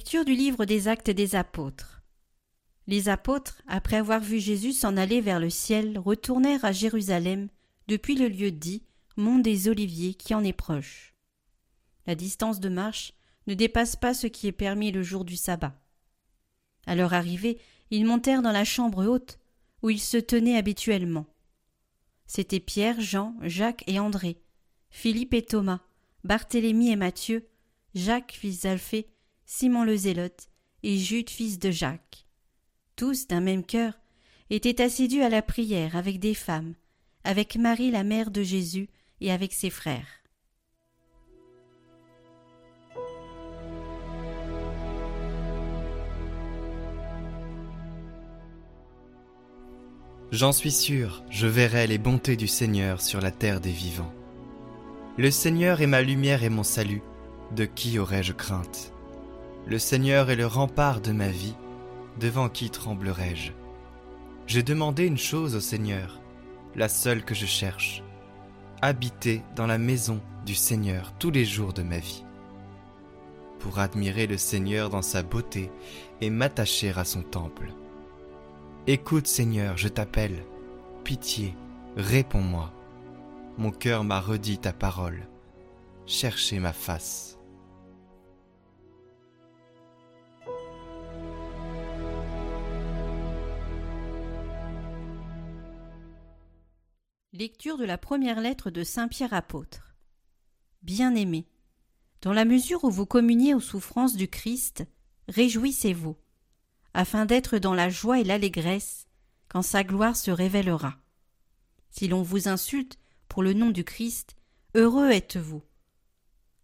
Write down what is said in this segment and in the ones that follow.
Lecture du livre des Actes des Apôtres. Les apôtres, après avoir vu Jésus s'en aller vers le ciel, retournèrent à Jérusalem depuis le lieu dit Mont des Oliviers qui en est proche. La distance de marche ne dépasse pas ce qui est permis le jour du sabbat. À leur arrivée, ils montèrent dans la chambre haute où ils se tenaient habituellement. C'étaient Pierre, Jean, Jacques et André, Philippe et Thomas, Barthélemy et Matthieu, Jacques fils d'Alphée, Simon le Zélote et Jude fils de Jacques. Tous d'un même cœur étaient assidus à la prière avec des femmes, avec Marie la mère de Jésus et avec ses frères. J'en suis sûr, je verrai les bontés du Seigneur sur la terre des vivants. Le Seigneur est ma lumière et mon salut, de qui aurais-je crainte? Le Seigneur est le rempart de ma vie, devant qui tremblerai-je? J'ai demandé une chose au Seigneur, la seule que je cherche, habiter dans la maison du Seigneur tous les jours de ma vie, pour admirer le Seigneur dans sa beauté et m'attacher à son temple. Écoute Seigneur, je t'appelle. Pitié, réponds-moi. Mon cœur m'a redit ta parole. Cherchez ma face. Lecture de la première lettre de Saint Pierre apôtre. Bien-aimés, dans la mesure où vous communiez aux souffrances du Christ, réjouissez-vous afin d'être dans la joie et l'allégresse quand sa gloire se révélera. Si l'on vous insulte pour le nom du Christ, heureux êtes-vous,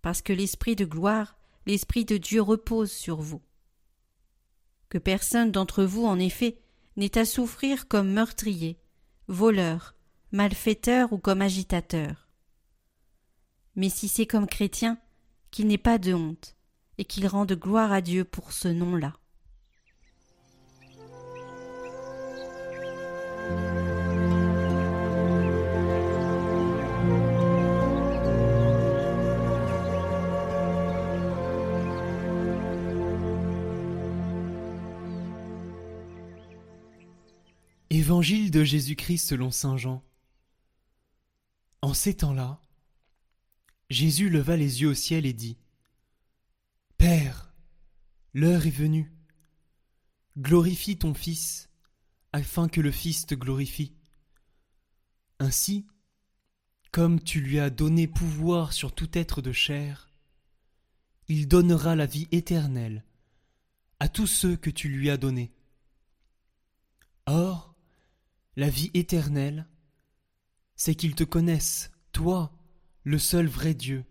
parce que l'Esprit de gloire, l'Esprit de Dieu repose sur vous. Que personne d'entre vous, en effet, n'ait à souffrir comme meurtrier, voleur, malfaiteur ou comme agitateur. Mais si c'est comme chrétien, qu'il n'ait pas de honte, et qu'il rende gloire à Dieu pour ce nom-là. Évangile de Jésus-Christ selon Saint Jean. En ces temps-là, Jésus leva les yeux au ciel et dit Père, l'heure est venue. Glorifie ton Fils, afin que le Fils te glorifie. Ainsi, comme tu lui as donné pouvoir sur tout être de chair, il donnera la vie éternelle à tous ceux que tu lui as donnés. Or, la vie éternelle, c'est qu'ils te connaissent, toi, le seul vrai Dieu,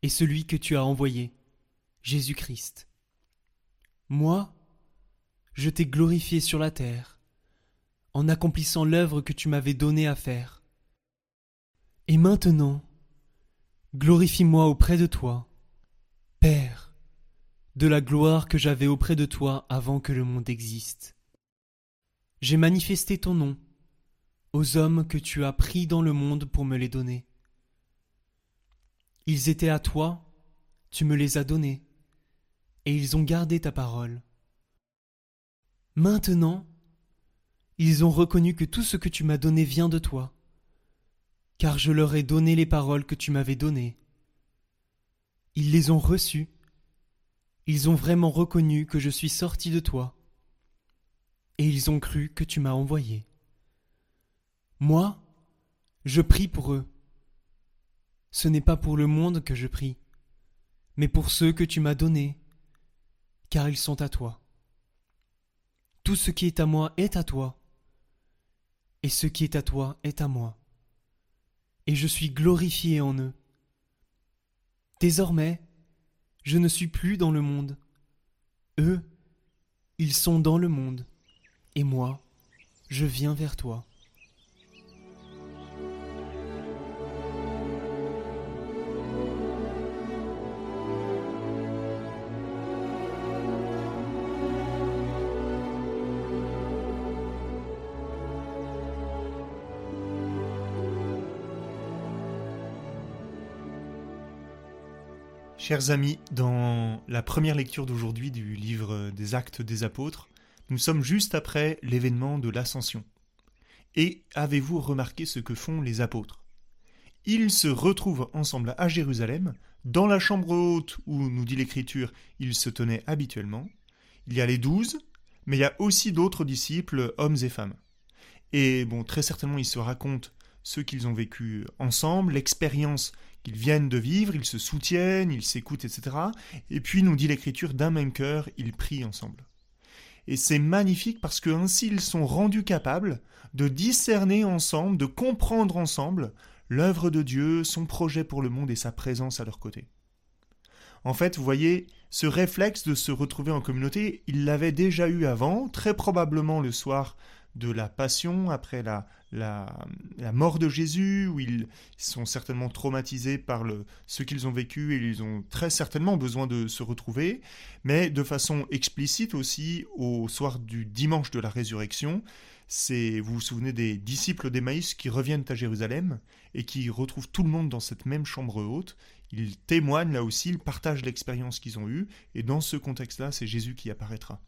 et celui que tu as envoyé, Jésus-Christ. Moi, je t'ai glorifié sur la terre, en accomplissant l'œuvre que tu m'avais donnée à faire. Et maintenant, glorifie-moi auprès de toi, Père, de la gloire que j'avais auprès de toi avant que le monde existe. J'ai manifesté ton nom aux hommes que tu as pris dans le monde pour me les donner. Ils étaient à toi, tu me les as donnés, et ils ont gardé ta parole. Maintenant, ils ont reconnu que tout ce que tu m'as donné vient de toi, car je leur ai donné les paroles que tu m'avais données. Ils les ont reçues, ils ont vraiment reconnu que je suis sorti de toi et ils ont cru que tu m'as envoyé. Moi, je prie pour eux. Ce n'est pas pour le monde que je prie, mais pour ceux que tu m'as donnés, car ils sont à toi. Tout ce qui est à moi est à toi, et ce qui est à toi est à moi, et je suis glorifié en eux. Désormais, je ne suis plus dans le monde. Eux, ils sont dans le monde et moi, je viens vers toi. Chers amis, dans la première lecture d'aujourd'hui du livre des Actes des Apôtres, nous sommes juste après l'événement de l'Ascension. Et avez-vous remarqué ce que font les apôtres? Ils se retrouvent ensemble à Jérusalem, dans la chambre haute où, nous dit l'Écriture, ils se tenaient habituellement. Il y a les douze, mais il y a aussi d'autres disciples, hommes et femmes. Et bon, très certainement, ils se racontent ce qu'ils ont vécu ensemble, l'expérience qu'ils viennent de vivre, ils se soutiennent, ils s'écoutent, etc. Et puis, nous dit l'Écriture, d'un même cœur, ils prient ensemble. Et c'est magnifique parce que ainsi ils sont rendus capables de discerner ensemble, de comprendre ensemble l'œuvre de Dieu, son projet pour le monde et sa présence à leur côté. En fait, vous voyez, ce réflexe de se retrouver en communauté, il l'avait déjà eu avant, très probablement le soir de la passion, après la, la, mort de Jésus, où ils sont certainement traumatisés par le, ce qu'ils ont vécu et ils ont très certainement besoin de se retrouver, mais de façon explicite aussi au soir du dimanche de la résurrection. C'est, vous vous souvenez des disciples d'Emmaüs qui reviennent à Jérusalem et qui retrouvent tout le monde dans cette même chambre haute. Ils témoignent là aussi, ils partagent l'expérience qu'ils ont eue et dans ce contexte-là, c'est Jésus qui apparaîtra.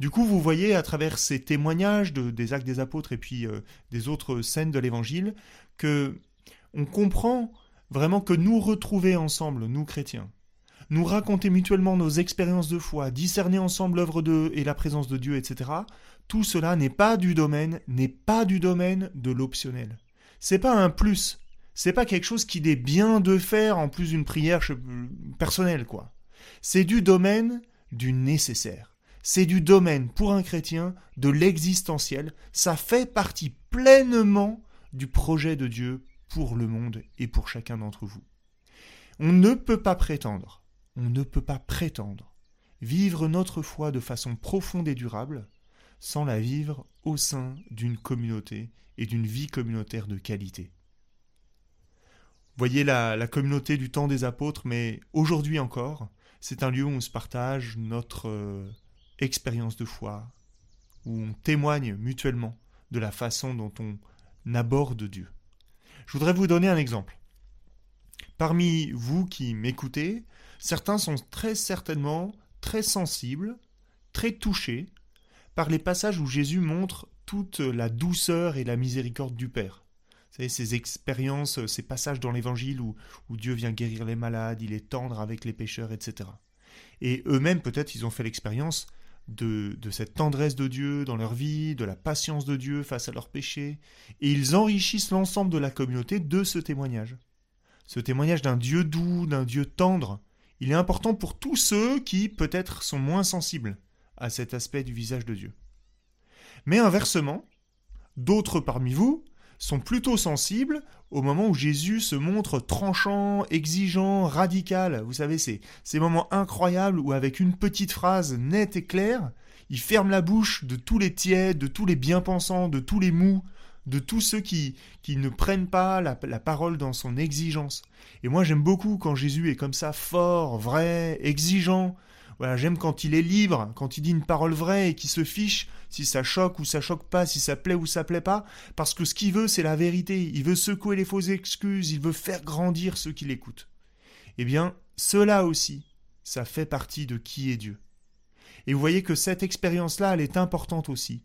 Du coup, vous voyez à travers ces témoignages des actes des apôtres et puis euh, des autres scènes de l'évangile que on comprend vraiment que nous retrouver ensemble, nous chrétiens, nous raconter mutuellement nos expériences de foi, discerner ensemble l'œuvre de et la présence de Dieu, etc. Tout cela n'est pas du domaine, n'est pas du domaine de l'optionnel. C'est pas un plus, c'est pas quelque chose qui est bien de faire en plus d'une prière personnelle, quoi. C'est du domaine du nécessaire c'est du domaine pour un chrétien de l'existentiel, ça fait partie pleinement du projet de Dieu pour le monde et pour chacun d'entre vous. On ne peut pas prétendre, on ne peut pas prétendre vivre notre foi de façon profonde et durable sans la vivre au sein d'une communauté et d'une vie communautaire de qualité. Voyez la, communauté du temps des apôtres, mais aujourd'hui encore, c'est un lieu où on se partage notre euh, expérience de foi, où on témoigne mutuellement de la façon dont on aborde Dieu. Je voudrais vous donner un exemple. Parmi vous qui m'écoutez, certains sont très certainement très sensibles, très touchés par les passages où Jésus montre toute la douceur et la miséricorde du Père. Vous savez, ces expériences, ces passages dans l'Évangile où, où Dieu vient guérir les malades, il est tendre avec les pécheurs, etc. Et eux-mêmes, peut-être, ils ont fait l'expérience de, cette tendresse de Dieu dans leur vie, de la patience de Dieu face à leurs péchés, et ils enrichissent l'ensemble de la communauté de ce témoignage. Ce témoignage d'un Dieu doux, d'un Dieu tendre, il est important pour tous ceux qui, peut-être, sont moins sensibles à cet aspect du visage de Dieu. Mais inversement, d'autres parmi vous sont plutôt sensibles au moment où Jésus se montre tranchant, exigeant, radical. Vous savez, c'est ces moments incroyables où avec une petite phrase nette et claire, il ferme la bouche de tous les tièdes, de tous les bien-pensants, de tous les mous, de tous ceux qui, qui ne prennent pas la, la parole dans son exigence. Et moi j'aime beaucoup quand Jésus est comme ça, fort, vrai, exigeant, j'aime quand il est libre, quand il dit une parole vraie et qu'il se fiche si ça choque ou ça choque pas, si ça plaît ou ça plaît pas, parce que ce qu'il veut, c'est la vérité. Il veut secouer les fausses excuses, il veut faire grandir ceux qui l'écoutent. Eh bien, cela aussi, ça fait partie de qui est Dieu. Et vous voyez que cette expérience-là, elle est importante aussi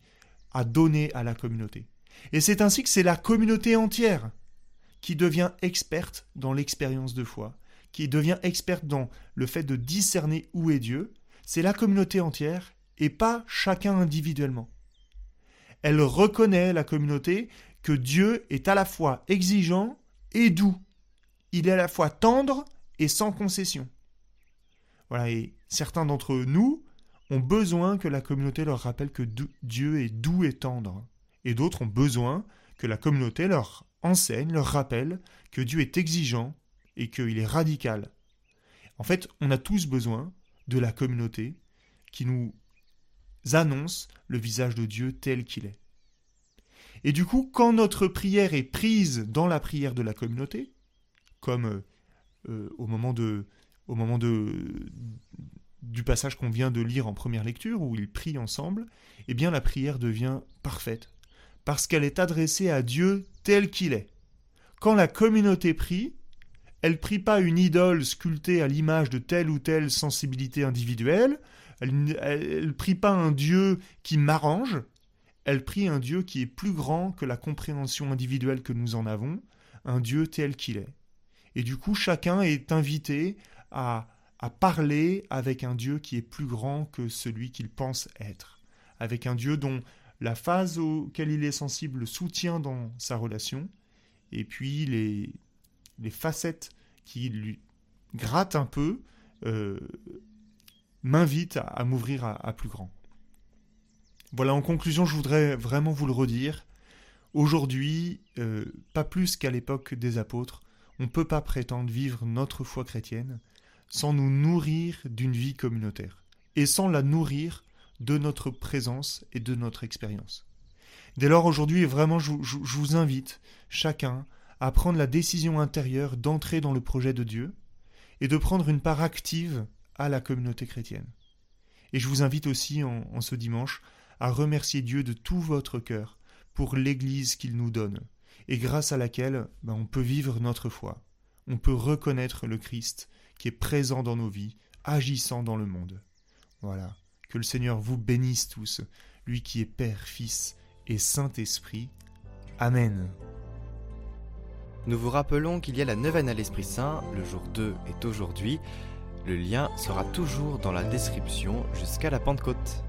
à donner à la communauté. Et c'est ainsi que c'est la communauté entière qui devient experte dans l'expérience de foi, qui devient experte dans le fait de discerner où est Dieu, c'est la communauté entière et pas chacun individuellement. Elle reconnaît, la communauté, que Dieu est à la fois exigeant et doux. Il est à la fois tendre et sans concession. Voilà, et certains d'entre nous ont besoin que la communauté leur rappelle que Dieu est doux et tendre. Et d'autres ont besoin que la communauté leur enseigne, leur rappelle que Dieu est exigeant et qu'il est radical. En fait, on a tous besoin de la communauté qui nous annonce le visage de Dieu tel qu'il est. Et du coup, quand notre prière est prise dans la prière de la communauté, comme euh, euh, au moment, de, au moment de, du passage qu'on vient de lire en première lecture, où ils prient ensemble, eh bien la prière devient parfaite, parce qu'elle est adressée à Dieu tel qu'il est. Quand la communauté prie, Elle prie pas une idole sculptée à l'image de telle ou telle sensibilité individuelle. Elle, ne prie pas un Dieu qui m'arrange. Elle prie un Dieu qui est plus grand que la compréhension individuelle que nous en avons, un Dieu tel qu'il est. Et du coup, chacun est invité à, à parler avec un Dieu qui est plus grand que celui qu'il pense être, avec un Dieu dont la phase auquel il est sensible le soutient dans sa relation, et puis les, les facettes qui lui grattent un peu euh, m'invitent à, m'ouvrir à, plus grand. Voilà, en conclusion, je voudrais vraiment vous le redire. Aujourd'hui, euh, pas plus qu'à l'époque des apôtres, on ne peut pas prétendre vivre notre foi chrétienne sans nous nourrir d'une vie communautaire et sans la nourrir de notre présence et de notre expérience. Dès lors, aujourd'hui, vraiment, je, vous invite, chacun, à prendre la décision intérieure d'entrer dans le projet de Dieu et de prendre une part active à la communauté chrétienne. Et je vous invite aussi, en, ce dimanche, à remercier Dieu de tout votre cœur pour l'Église qu'il nous donne, et grâce à laquelle ben, on peut vivre notre foi, on peut reconnaître le Christ qui est présent dans nos vies, agissant dans le monde. Voilà. Que le Seigneur vous bénisse tous, lui qui est Père, Fils et Saint-Esprit. Amen. Nous vous rappelons qu'il y a la neuvaine à l'Esprit Saint, le jour 2 est aujourd'hui. Le lien sera toujours dans la description jusqu'à la Pentecôte.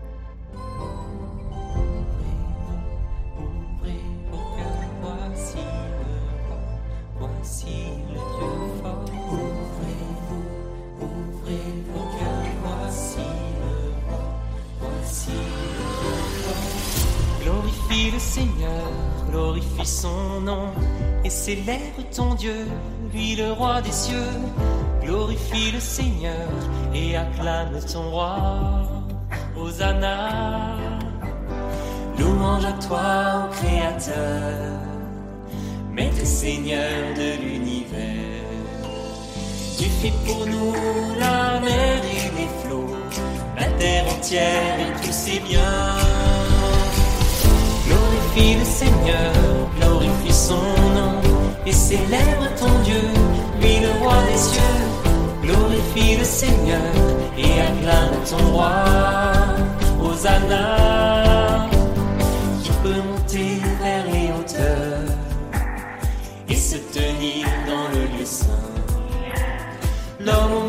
Le Seigneur, glorifie son nom et célèbre ton Dieu, lui le roi des cieux. Glorifie le Seigneur et acclame ton roi, Hosanna. Louange à toi, ô Créateur, Maître Seigneur de l'univers. Tu fais pour nous la mer et les flots, la terre entière et tous ses biens. Le Seigneur, glorifie son nom, et célèbre ton Dieu, lui le roi des cieux. Glorifie le Seigneur, et acclame ton roi, Hosanna, qui peut monter vers les hauteurs, et se tenir dans le lieu saint. L'homme au